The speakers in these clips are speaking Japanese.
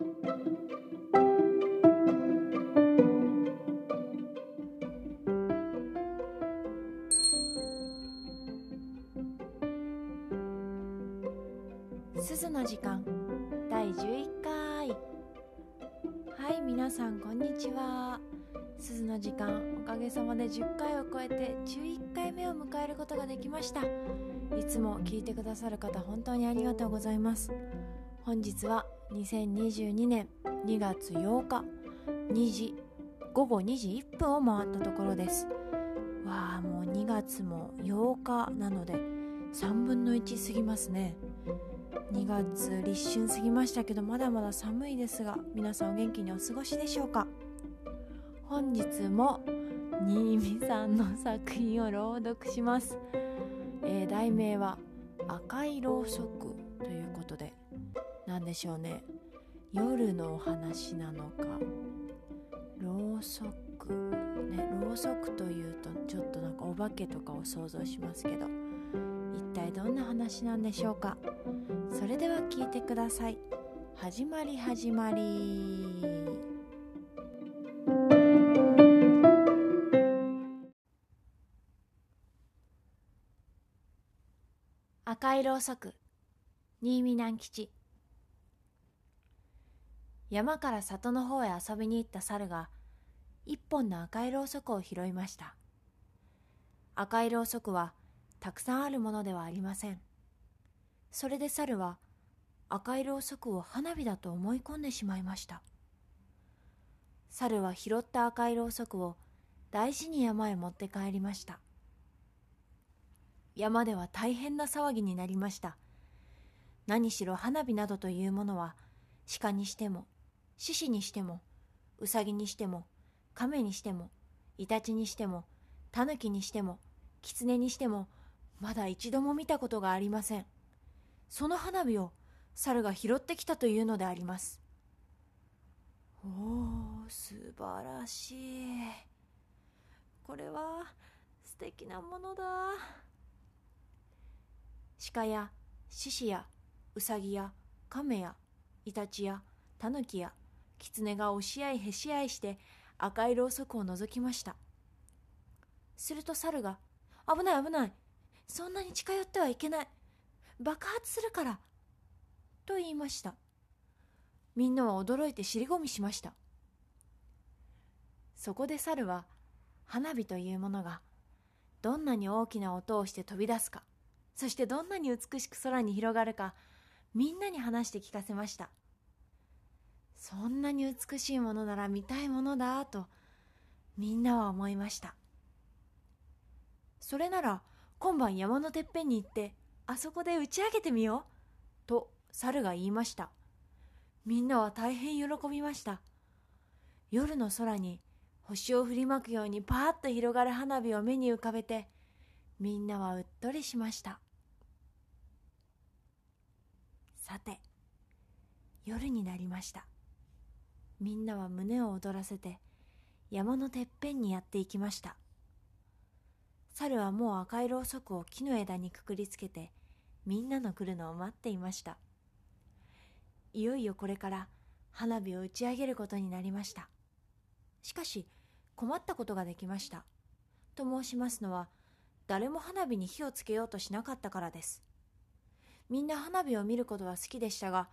鈴の時間。第11回。はい皆さんこんにちは。鈴の時間おかげさまで10回を超えて11回目を迎えることができました。いつも聞いてくださる方本当にありがとうございます。本日は2022年2月8日2時午後2時1分を回ったところです。わあもう2月も8日なので3分の1過ぎますね。2月立春過ぎましたけどまだまだ寒いですが皆さんお元気にお過ごしでしょうか？本日も新見さんの作品を朗読します、えー、題名は赤いろうそくでしょうね。夜のお話なのか。ろうそく。ねろうそくというとちょっとなんかお化けとかを想像しますけど。一体どんな話なんでしょうか。それでは聞いてください。始まり始まり。赤いろうそく。新見南吉。山から里の方へ遊びに行った猿が一本の赤いろうそくを拾いました。赤いろうそくはたくさんあるものではありません。それで猿は赤いろうそくを花火だと思い込んでしまいました。猿は拾った赤いろうそくを大事に山へ持って帰りました。山では大変な騒ぎになりました。何しろ花火などというものは鹿にしても獅子にしてもうさぎにしても亀にしてもイタチにしてもタヌキにしても狐にしてもまだ一度も見たことがありません。その花火を猿が拾ってきたというのであります。おお素晴らしい。これは素敵なものだ。鹿や獅子やうさぎや亀やイタチやタヌキや狐が押し合いへし合いして赤いろうそくを覗きました。すると猿が「危ない危ない。そんなに近寄ってはいけない。爆発するから」と言いました。みんなは驚いて尻込みしました。そこで猿は花火というものがどんなに大きな音をして飛び出すかそしてどんなに美しく空に広がるかみんなに話して聞かせました。そんなに美しいものなら見たいものだとみんなは思いました。それなら今晩山のてっぺんに行ってあそこで打ち上げてみようと猿が言いました。みんなは大変喜びました。夜の空に星を振りまくようにパーッと広がる花火を目に浮かべてみんなはうっとりしました。さて夜になりました。みんなは胸を躍らせて山のてっぺんにやっていきました。猿はもう赤いろうそくを木の枝にくくりつけてみんなの来るのを待っていました。いよいよこれから花火を打ち上げることになりました。しかし困ったことができました。と申しますのは誰も花火に火をつけようとしなかったからです。みんな花火を見ることは好きでしたが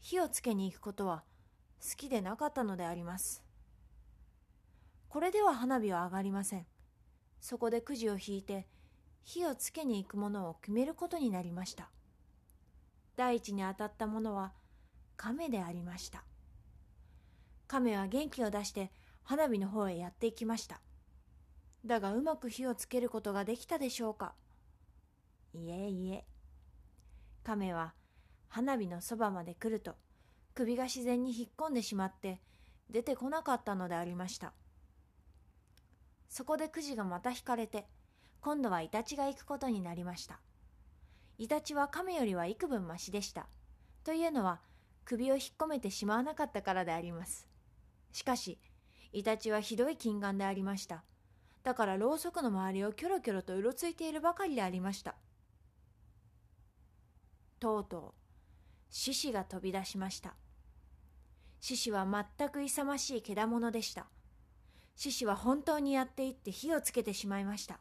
火をつけに行くことは好きでなかったのであります。これでは花火は上がりません。そこでくじを引いて火をつけに行くものを決めることになりました。第一に当たったものは亀でありました。亀は元気を出して花火の方へやっていきました。だがうまく火をつけることができたでしょうか。いえいえ。亀は花火のそばまで来ると首が自然に引っ込んでしまって出てこなかったのでありました。そこでくじがまた引かれて今度はイタチが行くことになりました。イタチは亀よりは幾分ましでした。というのは首を引っ込めてしまわなかったからであります。しかしイタチはひどい金眼でありました。だからろうそくの周りをキョロキョロとうろついているばかりでありました。とうとう獅子が飛び出しました。獅子は全く勇ましいけだものでした。獅子は本当にやっていって火をつけてしまいました。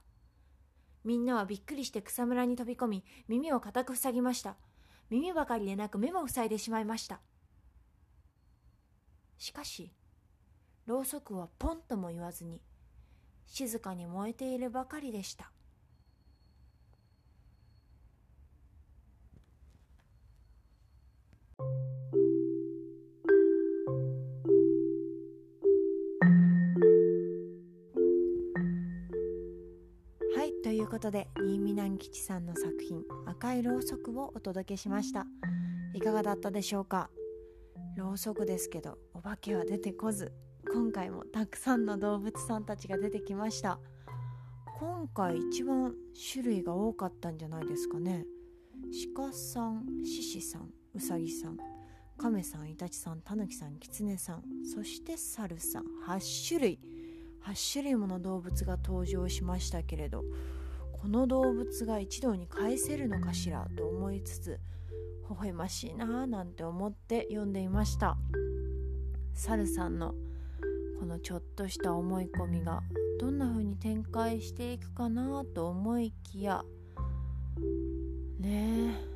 みんなはびっくりして草むらに飛び込み耳を固く塞ぎました。耳ばかりでなく目も塞いでしまいました。しかしろうそくはポンとも言わずに静かに燃えているばかりでした。いということで新見南吉さんの作品「赤いろうそく」をお届けしました。いかがだったでしょうか？ろうそくですけどお化けは出てこず今回もたくさんの動物さんたちが出てきました。今回一番種類が多かったんじゃないですかね。鹿さん獅子さんうさぎさん亀さんイタチさんタヌキさんキツネさんそして猿さん。8種類。8種類もの動物が登場しましたけれどこの動物が一堂に会せるのかしらと思いつつ微笑ましいなぁなんて思って読んでいました。猿さんのこのちょっとした思い込みがどんな風に展開していくかなと思いきやねえ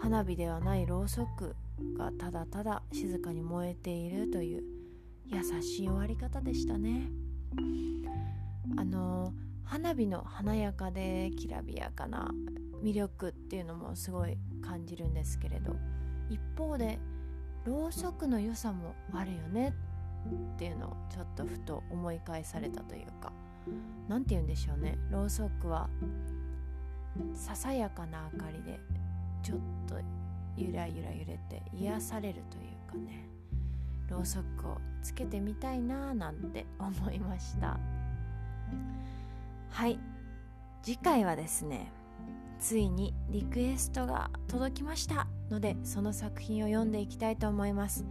花火ではないろうそくがただただ静かに燃えているという優しい終わり方でしたね。あの花火の華やかできらびやかな魅力っていうのもすごい感じるんですけれど一方でろうそくの良さもあるよねっていうのをちょっとふと思い返されたというか何て言うんでしょうね。ろうそくはささやかな明かりでちょっとゆらゆら揺れて癒されるというかね。ろうそくをつけてみたいなーなんて思いました。はい。次回はですねついにリクエストが届きましたのでその作品を読んでいきたいと思います。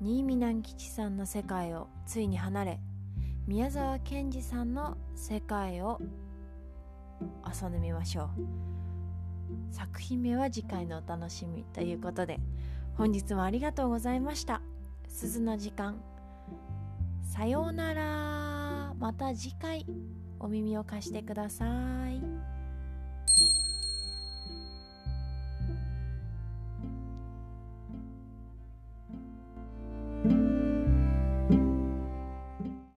新見南吉さんの世界をついに離れ宮沢賢治さんの世界を遊んでみましょう。作品名は次回のお楽しみということで本日もありがとうございました。鈴の時間。さようなら。また次回。お耳を貸してください。